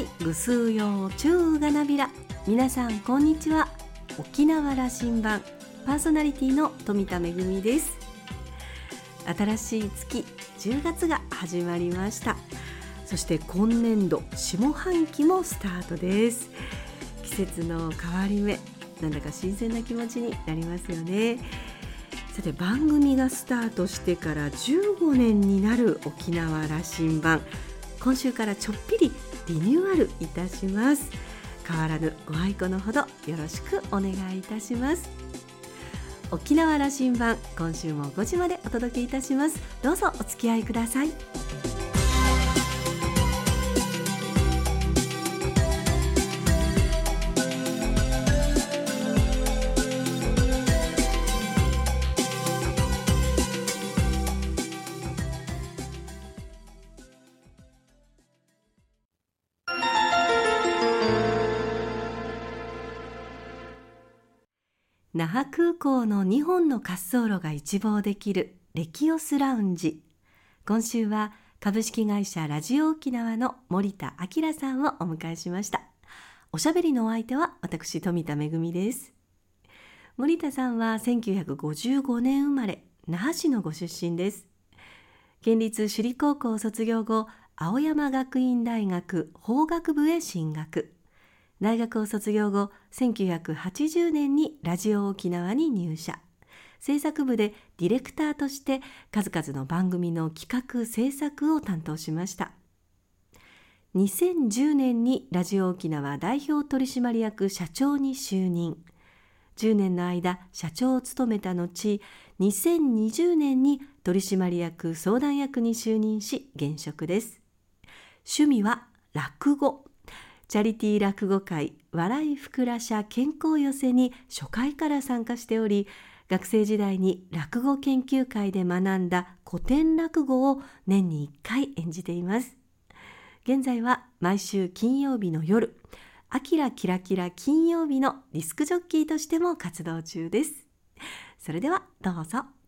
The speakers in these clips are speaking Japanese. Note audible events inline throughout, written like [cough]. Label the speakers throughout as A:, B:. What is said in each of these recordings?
A: い。ぐすうようちゅうがなびら。皆さんこんにちは。沖縄羅針盤。パーソナリティの富田恵です。新しい月10月が始まりました。そして今年度下半期もスタートです。季節の変わり目なんだか新鮮な気持ちになりますよね。さて番組がスタートしてから15年になる沖縄羅針盤。今週からちょっぴりリニューアルいたします。変わらぬご愛顧のほどよろしくお願いいたします。沖縄羅針盤今週も5時までお届けいたします。どうぞお付き合いください。覇空港の2本の滑走路が一望できるレキオスラウンジ。今週は株式会社ラジオ沖縄の森田明さんをお迎えしましたおしゃべりのお相手は私富田恵です。森田さんは1955年生まれ那覇市のご出身です。県立首里高校卒業後青山学院大学法学部へ進学。大学を卒業後1980年にラジオ沖縄に入社。制作部でディレクターとして数々の番組の企画制作を担当しました。2010年にラジオ沖縄代表取締役社長に就任。10年の間社長を務めた後2020年に取締役相談役に就任し現職です。趣味は落語。チャリティー落語会笑いふくらしゃ健康寄せに初回から参加しており学生時代に落語研究会で学んだ古典落語を年に1回演じています。現在は毎週金曜日の夜「あきらキラキラ金曜日」のディスクジョッキーとしても活動中です。それではどうぞ。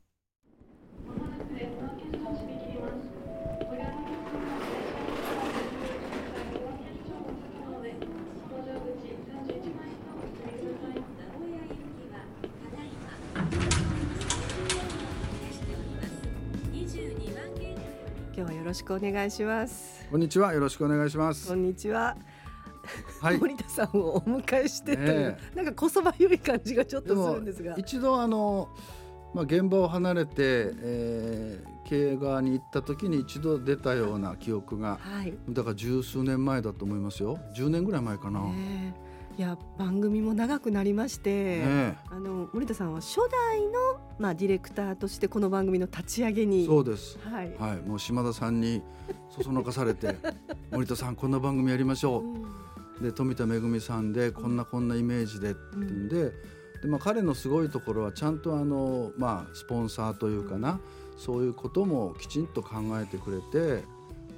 A: 今日はよろしくお願いします。
B: こんにちは。よろしくお願いします。
A: こんにちは。
B: はい。
A: 森田さんをお迎えしてという、
B: え
A: なんかこそばゆい感じがちょっとするんですが。
B: 一度あのまあ現場を離れて、えー、経営側に行った時に一度出たような記憶が、
A: はい。
B: だから十数年前だと思いますよ。10年ぐらい前かな。
A: えいや番組も長くなりまして、
B: え
A: あの森田さんは初代のまあディレクターとしてこの番組の立ち上げに。
B: そうです。
A: はい。
B: はい。もう島田さんにそそのかされて、[laughs] 森田さんこんな番組やりましょ
A: うん
B: う。で富田恵さんでこんなこんなイメージでって言うんで。でまあ、彼のすごいところはちゃんとあの、まあ、スポンサーというかなそういうこともきちんと考えてくれて、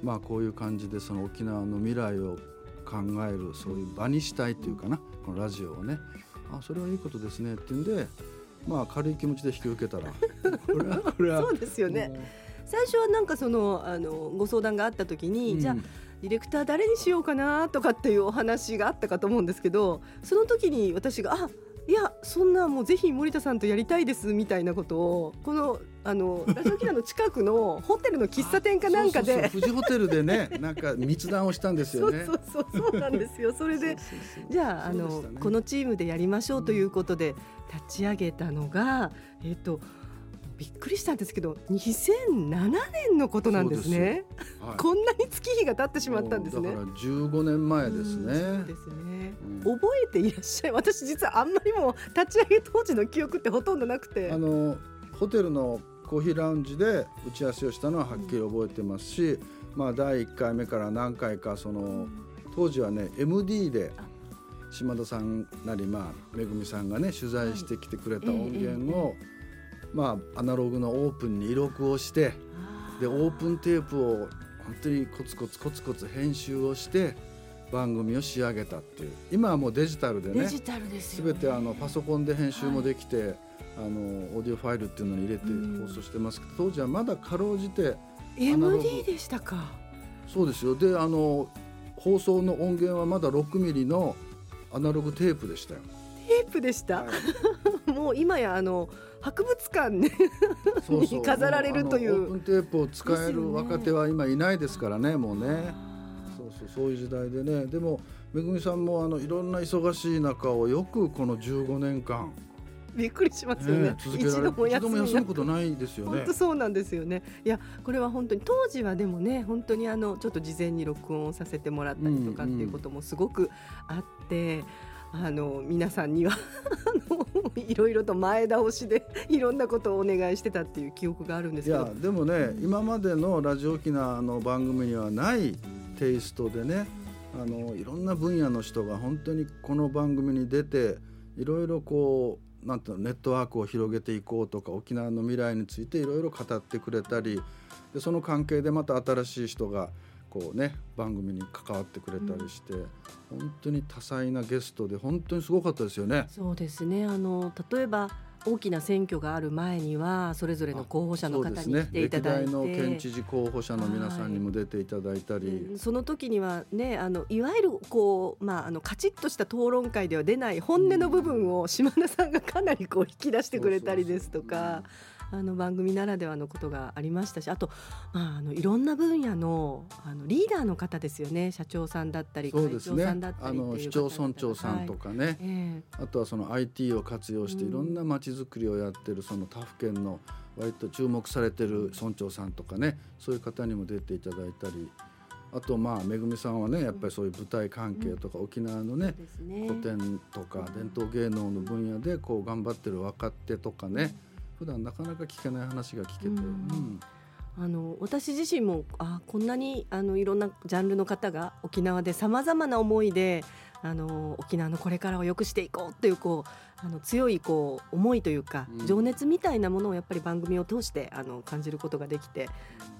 B: まあ、こういう感じでその沖縄の未来を考えるそういう場にしたいというかな。このラジオをね。あそれはいいことですね。っていうんで、まあ、軽い気持ちで引き受けたら。[laughs] これはこれは。
A: そうですよね。最初はなんかそのあのご相談があった時に、
B: うん。
A: じゃあディレクター誰にしようかなとかっていうお話があったかと思うんですけどその時に私があいやそんなもうぜひ森田さんとやりたいですみたいなことをこのあの [laughs] ラジオキラの近くのホテルの喫茶店かなんかで
B: 富士ホテルでね [laughs] なんか密談をしたんですよね。
A: そうそうそうそうなんですよ。[laughs] それでじゃああの、
B: ね。
A: このチームでやりましょうということで立ち上げたのが、えっ、とびっくりしたんですけど2007年のことなんですね。
B: はい。
A: こんなに月日が経ってしまったんですね。
B: だから15年前です
A: うん
B: ね。
A: ですね、
B: うん。
A: 覚えていらっしゃい。私実はあんまりもう立ち上げ当時の記憶ってほとんどなくて。
B: あのホテルのコーヒーラウンジで打ち合わせをしたのははっきり覚えてますし、まあ第1回目から何回かその当時はね MD で島田さんなりまあめぐみさんがね取材してきてくれた音源を、まあアナログのオープンに移録をしてでオープンテープを本当にコツコツコツコツ編集をして番組を仕上げたっていう。今はもうデジタルでね
A: デジタルですよ、ね、
B: 全てあのパソコンで編集もできて、あのオーディオファイルっていうのに入れて
A: うん。
B: 放送してますけど、当時はまだかろうじて
A: MD でしたか。
B: そうですよ。であの放送の音源はまだ6ミリのアナログテープでしたよ。
A: テープでした、はい、[laughs] もう今やあの博物館ねに [laughs] 飾られるという
B: オープンテープを使える若手は今いないですからねもうねそうそうそういう時代でねでもめぐみさんもあのいろんな忙しい中をよくこの15年間
A: びっくりしますよね。ね一度も
B: 休むことないですよね。
A: 本当そうなんですよね。いやこれは本当に当時はでもね本当にあのちょっと事前に録音をさせてもらったりとかっていうこともすごくあって。うんうんあの皆さんにはいろいろと前倒しでいろんなことをお願いしてたっていう記憶があるんですけど。いや
B: でもね今までのラジオ沖縄の番組にはないテイストでねあのいろんな分野の人が本当にこの番組に出ていろいろこうなんていうのネットワークを広げていこうとか沖縄の未来についていろいろ語ってくれたりでその関係でまた新しい人がこうね番組に関わってくれたりして、うん、本当に多彩なゲストで本当にすごかったですよね。
A: そうですね。あの例えば大きな選挙がある前にはそれぞれの候補者の方に来ていただいて、
B: ね、の県知事候補者の皆さんにも出ていただいたり、
A: その時にはねあのいわゆるこうまああのカチッとした討論会では出ない本音の部分を島田さんがかなりこう引き出してくれたりですとか。そうそうそうあの番組ならではのことがありましたしあと、まあ、あのいろんな分野のあのリーダーの方ですよね。社長さんだったり
B: 会長さんだったり、ね、あの市町村長さんとかね、はい。えー、あとはその IT を活用していろんなまちづくりをやってるその他府県の割と注目されてる村長さんとかねそういう方にも出ていただいたり。あとまあめぐみさんはねやっぱりそういう舞台関係とか、沖縄のね古典とか伝統芸能の分野でこう頑張ってる若手とかね、普段なかなか聞けない話が聞けて、うん、
A: あの私自身もあこんなにあのいろんなジャンルの方が沖縄でさまざまな思いであの沖縄のこれからを良くしていこうっていうこうあの強いこう思いというか、うん、情熱みたいなものをやっぱり番組を通してあの感じることができて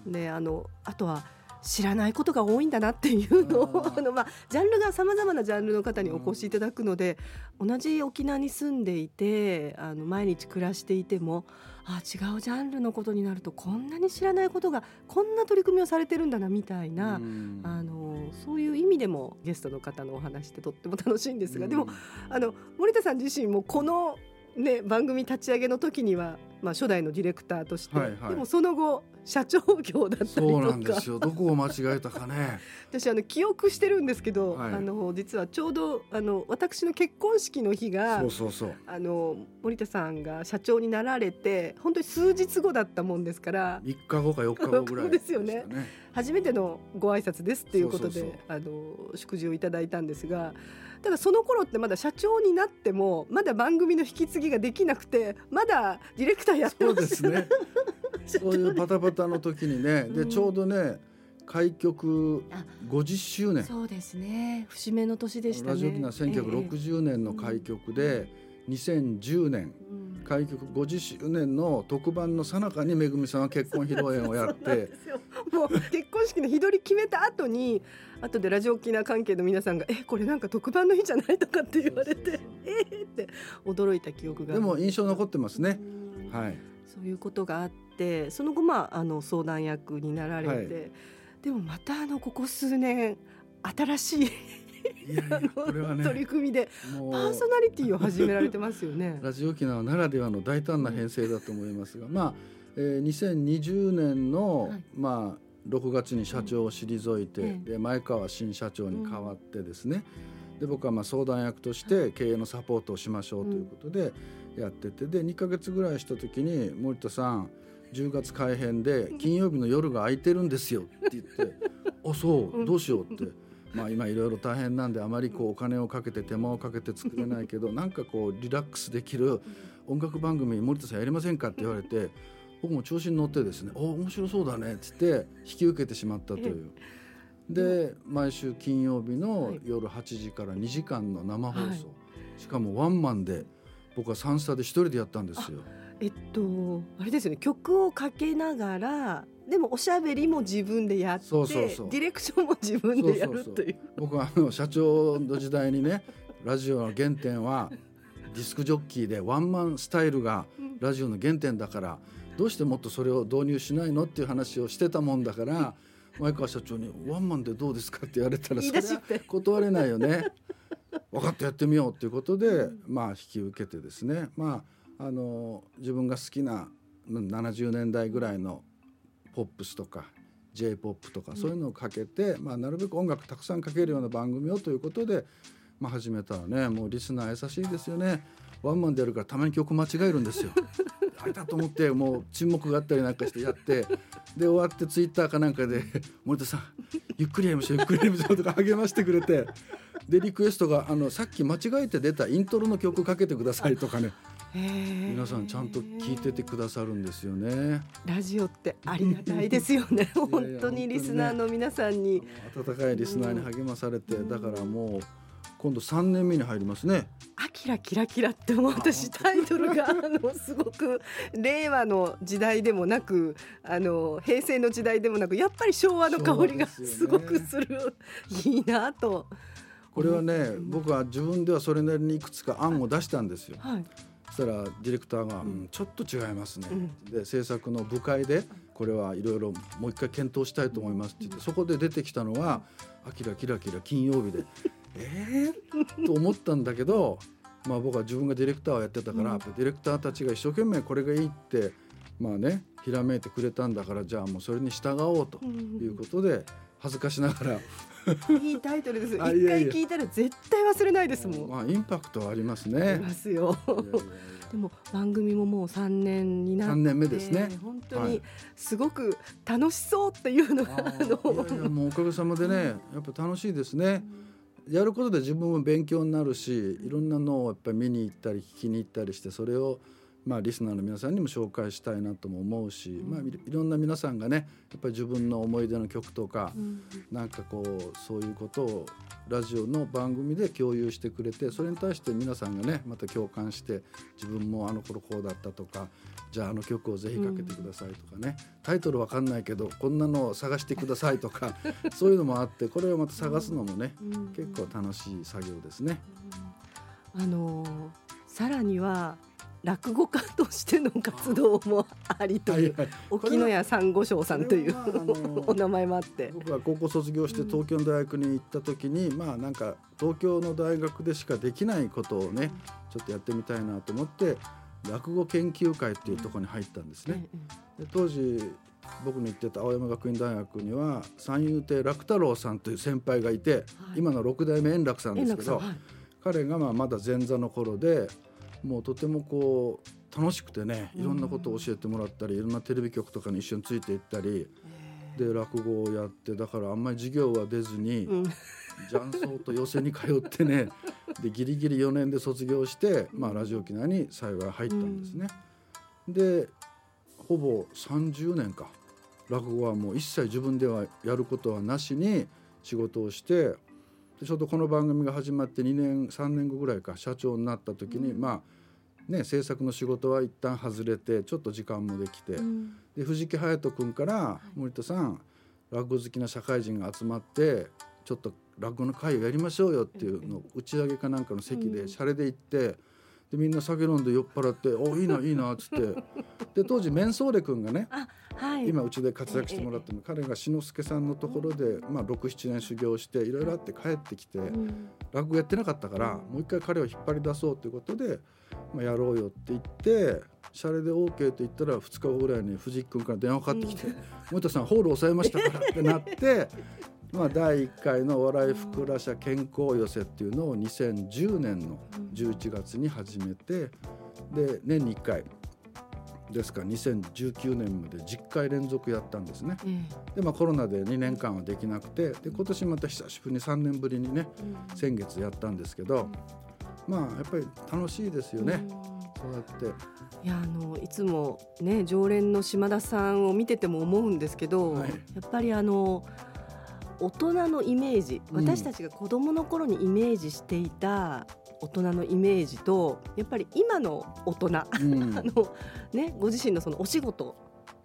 A: であのあとは知らないことが多いんだなっていうのをあの、まあ、ジャンルがさまざまなジャンルの方にお越しいただくので、同じ沖縄に住んでいてあの毎日暮らしていてもあ違うジャンルのことになるとこんなに知らないことがこんな取り組みをされてるんだなみたいな、あのそういう意味でもゲストの方のお話ってとっても楽しいんですが、でもあの森田さん自身もこのね、番組立ち上げの時には、まあ、初代のディレクターとして、はいはい、でもその後社長業だったりとか。
B: そうなんですよ。どこを間違えたかね。[laughs]
A: 私あの記憶してるんですけど、はい、あの実はちょうどあの私の結婚式の日があの森田さんが社長になられて本当に数日後だったもんですから
B: 3日後か4日後ぐらい
A: ですよね。初めてのご挨拶ですっていうことであの祝辞をいただいたんですがただその頃ってまだ社長になってもまだ番組の引き継ぎができなくてまだディレクターやってま
B: す。そうですね。[laughs] そういうバタバタの時にねでちょうどね開局50周年。
A: そうですね。節目の年でしたね。ラ
B: ジオ沖縄1960年の開局で、えー、2010年、開局50周年の特番のさなかにめぐみさんは結婚披露宴をやって。
A: もう結婚式の日取り決めた後に後でラジオ沖縄関係の皆さんが「えこれなんか特番の日じゃない?」とかって言われて「えっ?」って驚いた記憶が。
B: でも印象残ってますね。はい。
A: そういうことがあってその後まああの相談役になられて、はい、でもまたあのここ数年新しい取り組みでパーソナリティを始められてますよね。
B: ラジオ沖縄ならではの大胆な編成だと思いますが、まあ、えー、2020年の、はい、まあ6月に社長を退いて、うん、で前川新社長に代わってですね、うん、で僕はまあ相談役として経営のサポートをしましょうということでやっててで2か月ぐらいした時に森田さん10月改編で金曜日の夜が空いてるんですよって言って「[laughs] あそうどうしよう」って。まあ、今いろいろ大変なんであまりこうお金をかけて手間をかけて作れないけど [laughs] なんかこうリラックスできる音楽番組森田さんやりませんかって言われて僕も調子に乗ってですね「お面白そうだね」っつって引き受けてしまったという。で毎週金曜日の夜8時から2時間の生放送、しかもワンマンで僕はサンスタで一人でやったんですよ。
A: えっとあれですよね曲をかけながらでもおしゃべりも自分でやってディレクションも自分でやるという
B: 僕はあの社長の時代にねラジオの原点はディスクジョッキーでワンマンスタイルがラジオの原点だからどうしてもっとそれを導入しないのっていう話をしてたもんだから前川社長に「ワンマンでどうですか?」って言われたら
A: 言い出しっぺ
B: 断れないよね。分かってやってみようということで、まあ引き受けてですねまああの自分が好きなうん70年代ぐらいのポップスとか j p o p とかそういうのをかけて、まあ、なるべく音楽たくさんかけるような番組をということで、まあ、始めたらねもうリスナー優しいですよね。ワンマンでやるからたまに曲間違えるんですよ。[laughs] あれだと思ってもう沈黙があったりなんかしてやってで終わってツイッターかなんかで「森田さんゆっくりやりましょうゆっくりやりましょう」とか励ましてくれてでリクエストがあの「さっき間違えて出たイントロの曲かけてください」とかね皆さんちゃんと聞いててくださるんですよね。
A: ラジオってありがたいですよね [laughs] 本当にリスナーの皆さんに
B: 温かいリスナーに励まされてだからもう今度3年目に入りますね。
A: 「あきらキラキラ」ってもう私タイトルがあのすごく令和の時代でもなくあの平成の時代でもなくやっぱり昭和の香りが
B: す
A: ごくする、いいなと。
B: これはね僕は自分ではそれなりにいくつか案を出したんですよ。
A: はい、
B: そしたらディレクターが、うん。ちょっと違いますね」
A: うん。
B: で制作の部会でこれはいろいろもう一回検討したいと思いますって言ってそこで出てきたのは「あきらキラキラ金曜日で」[laughs] えー、と思ったんだけど、まあ、僕は自分がディレクターをやってたから、ディレクターたちが一生懸命これがいいってまあねひらめいてくれたんだからじゃあもうそれに従おうということで恥ずかしながら、
A: いいタイトルです。一回聞いたら絶対忘れないですもん。
B: まあ、インパクトはあります
A: あり
B: ね。
A: ますよ。でも番組ももう三年になって
B: 三年目ですね
A: 本当に
B: はい
A: すごく楽しそうっていうのが、
B: あ
A: あ
B: ーいやいやもうおかげさまでねやっぱ楽しいですね。やることで自分も勉強になるしいろんなのをやっぱり見に行ったり聞きに行ったりしてそれをまあリスナーの皆さんにも紹介したいなとも思うし、まあいいろんな皆さんがねやっぱり自分の思い出の曲とか、
A: うん。
B: なんかこうそういうことをラジオの番組で共有してくれてそれに対して皆さんがねまた共感して自分もあの頃こうだったとかじゃああの曲をぜひかけてくださいとかね、タイトルわかんないけどこんなのを探してくださいとか [laughs] そういうのもあってこれをまた探すのもね
A: うん。
B: 結構楽しい作業ですね。
A: あのーさらには落語家としての活動もありという、
B: はい
A: 沖野屋珊瑚礁さんというお名前もあって。
B: 僕が高校卒業して東京の大学に行った時に、まあなんか東京の大学でしかできないことをねちょっとやってみたいなと思って落語研究会っていうところに入ったんですね。で当時僕の行ってた青山学院大学には三遊亭楽太郎さんという先輩がいて、
A: はい。
B: 今の六代目円楽さんで
A: 円
B: すけど、
A: はい。
B: 彼がまあまだ前座の頃でもうとてもこう楽しくてねいろんなことを教えてもらったりいろんなテレビ局とかに一緒についていったりで落語をやってだからあんまり授業は出ずに
A: うん。
B: 雀荘と寄席に通ってね [laughs] でギリギリ4年で卒業して、まあ、ラジオ沖縄に幸い入ったんですね。でほぼ30年か。落語はもう一切自分ではやることはなしに仕事をしてでちょうどこの番組が始まって2年3年後ぐらいか社長になった時に、まあね制作の仕事は一旦外れてちょっと時間もできて、
A: うん。
B: で藤木隼人君から「森田さん落語好きな社会人が集まってちょっと落語の会をやりましょうよ」っていうのを打ち上げかなんかの席でシャレで行ってでみんな酒飲んで酔っ払って「おいいないいな」っつって。で当時メンソーレ君がね
A: あはい。
B: 今うちで活躍してもらってる彼が志の輔さんのところで、まあ、67年修行していろいろあって帰ってきて
A: うん。
B: 落語やってなかったからもう一回彼を引っ張り出そうということで、まあ、やろうよって言ってシャレで OK って言ったら2日後ぐらいに藤井君から電話かかってきて「森田さんホール抑えましたから」ってなって。まあ、第1回のお笑いふくら社健康寄せっていうのを2010年の11月に始めてで年に1回ですから2019年まで10回連続やったんですね。
A: え
B: でまあコロナで2年間はできなくてで今年また久しぶりに3年ぶりにね
A: え
B: 先月やったんですけどまあやっぱり楽しいですよね、
A: うん。
B: そうやって。
A: いやあのいつもね常連の島田さんを見てても思うんですけど、
B: はい。
A: やっぱりあの大人のイメージ
B: うん。
A: 私たちが子どもの頃にイメージしていた大人のイメージとやっぱり今の大人、あ
B: うん。[laughs]
A: のね、ご自身のそのお仕事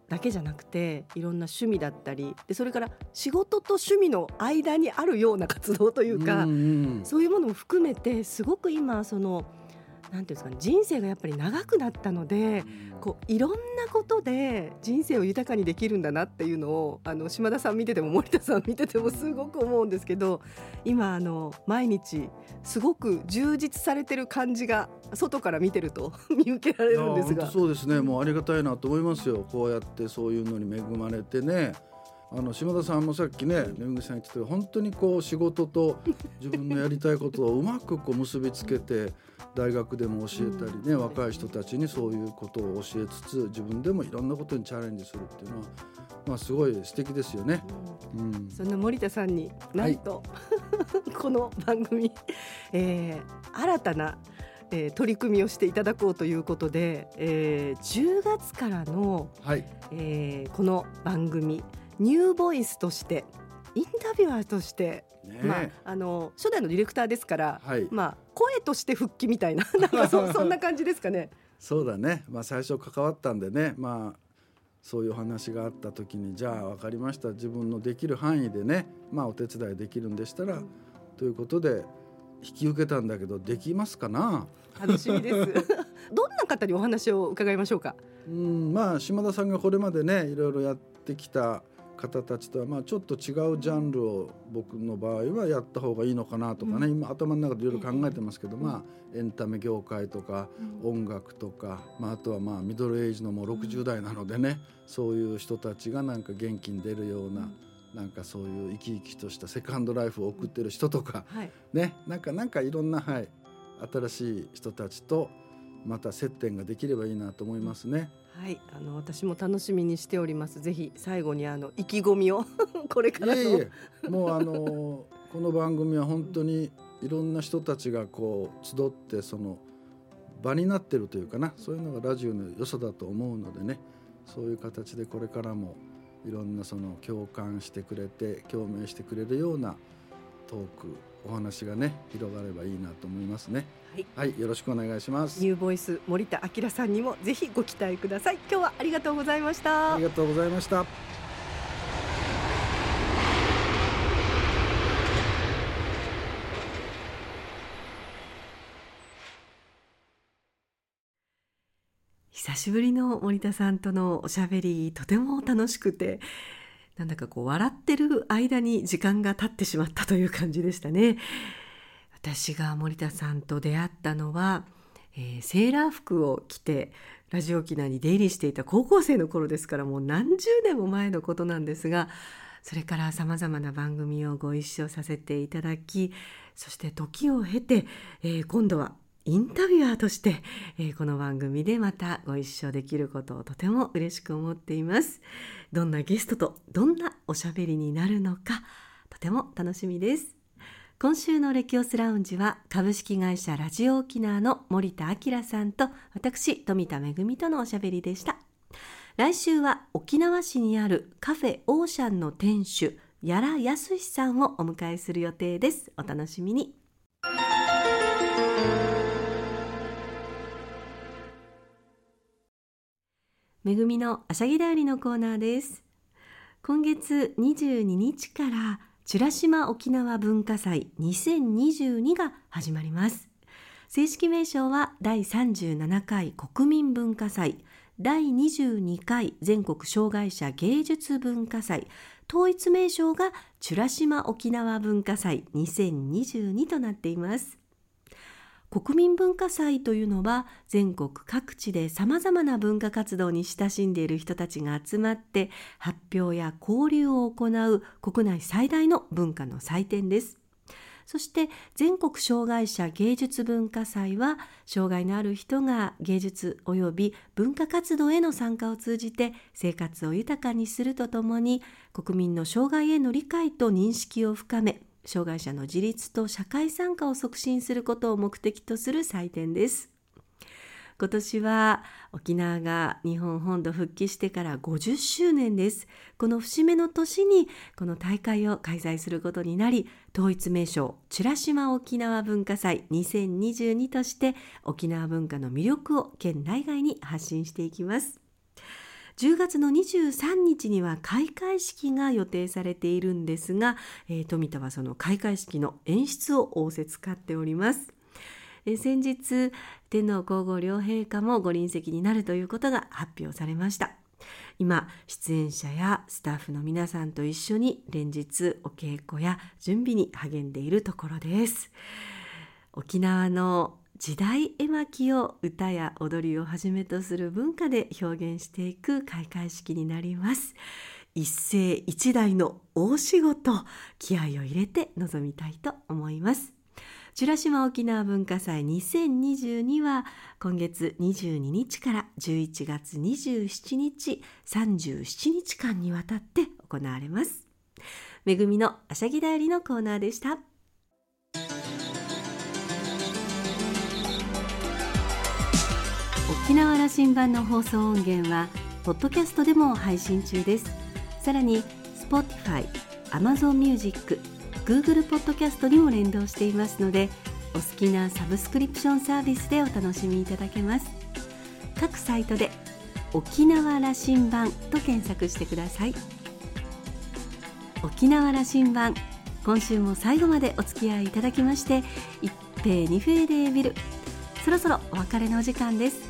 A: だけじゃなくていろんな趣味だったりでそれから仕事と趣味の間にあるような活動というか、
B: うんうん。
A: そういうものも含めてすごく今その
C: なんていうんですかね人生がやっぱり長くなったのでこういろんなことで人生を豊かにできるんだなっていうのをあの島田さん見てても森田さん見ててもすごく思うんですけど今あの毎日すごく充実されてる感じが外から見てると [laughs] 見受けられるんですが。
B: そうですね。もうありがたいなと思いますよ。こうやってそういうのに恵まれてねあの島田さんもさっきねめぐさん言ってた本当にこう仕事と自分のやりたいことをうまくこう結びつけて大学でも教えたりね、若い人たちにそういうことを教えつつ自分でもいろんなことにチャレンジするっていうのは、まあ、すごい素敵ですよね。
C: うん、そんな森田さんになんと、はい、[laughs] この番組、えー、新たなえー、取り組みをしていただこうということで、えー、10月からの、はい、えー、この番組ニューボイスとしてインタビュアーとして、ね、まあ、あの初代のディレクターですから、はい、まあ、声として復帰みたいな [laughs] なんかそ [laughs] そんな感じですかね。
B: そうだね、まあ、最初関わったんでね、まあ、そういう話があった時にじゃあ分かりました。自分のできる範囲でね、まあ、お手伝いできるんでしたら、うん、ということで引き受けたんだけどできますかな？
C: 楽しみです。[laughs] どんな方にお話を伺いましょうか？
B: うんまあ島田さんがこれまでねいろいろやってきた方たちとはまあちょっと違うジャンルを僕の場合はやった方がいいのかなとかね、うん、今頭の中でいろいろ考えてますけど、うん、まあエンタメ業界とか音楽とか、まあ、あとはまあミドルエイジのもう60代なのでねそういう人たちがなんか元気に出るような。なんかそういう生き生きとしたセカンドライフを送ってる人とか、はい、ねなんかなんかいろんな、はい、新しい人たちとまた接点ができればいいなと思いますね。
C: はい、あの私も楽しみにしております。ぜひ最後にあの意気込みを [laughs] これからいえい
B: え、もうあのこの番組は本当にいろんな人たちがこう集ってその場になってるというかな、そういうのがラジオの良さだと思うのでね、そういう形でこれからもいろんなその共感してくれて共鳴してくれるようなトークお話がね広がればいいなと思いますね。はい、はい、よろしくお願いします。
C: ニューボイス森田明さんにもぜひご期待ください。今日はありがとうございました。
B: ありがとうございました。
A: 久しぶりの森田さんとのおしゃべりとても楽しくてなんだかこう笑ってる間に時間が経ってしまったという感じでしたね。私が森田さんと出会ったのは、えー、セーラー服を着てラジオ沖縄に出入りしていた高校生の頃ですからもう何十年も前のことなんですがそれからさまざまな番組をご一緒させていただきそして時を経て、えー、今度はインタビュアーとして、えー、この番組でまたご一緒できることをとても嬉しく思っています。どんなゲストとどんなおしゃべりになるのかとても楽しみです。今週のレキオスラウンジは株式会社ラジオ沖縄の森田明さんと私富田恵とのおしゃべりでした。来週は沖縄市にあるカフェオーシャンの店主屋良康さんをお迎えする予定です。お楽しみに。めぐみのあしゃぎだよりのコーナーです。今月22日から美ら島沖縄文化祭2022が始まります。正式名称は第37回国民文化祭第22回全国障害者芸術文化祭。統一名称が美ら島沖縄文化祭2022となっています。国民文化祭というのは全国各地でさまざまな文化活動に親しんでいる人たちが集まって発表や交流を行う国内最大の文化の祭典です。そして全国障害者芸術文化祭は障害のある人が芸術及び文化活動への参加を通じて生活を豊かにするとともに国民の障害への理解と認識を深め障害者の自立と社会参加を促進することを目的とする祭典です。今年は沖縄が日本本土復帰してから50周年です。この節目の年にこの大会を開催することになり、統一名称、美ら島沖縄文化祭2022として沖縄文化の魅力を県内外に発信していきます。10月の23日には開会式が予定されているんですが、えー、富田はその開会式の演出を仰せ使っております。え先日天皇皇后両陛下もご臨席になるということが発表されました今出演者やスタッフの皆さんと一緒に連日お稽古や準備に励んでいるところです沖縄の時代絵巻を歌や踊りをはじめとする文化で表現していく開会式になります。一世一代の大仕事気合を入れて臨みたいと思います。美ら島沖縄文化祭2022は今月22日から11月27日37日間にわたって行われます。めぐみのあしゃぎだよりのコーナーでした。沖縄羅針盤の放送音源はポッドキャストでも配信中です。さらに Spotify、Amazon Music、Google ポッドキャストにも連動していますのでお好きなサブスクリプションサービスでお楽しみいただけます。各サイトで沖縄羅針盤と検索してください。沖縄羅針盤今週も最後までお付き合いいただきまして一平二平でビル。そろそろお別れのお時間です。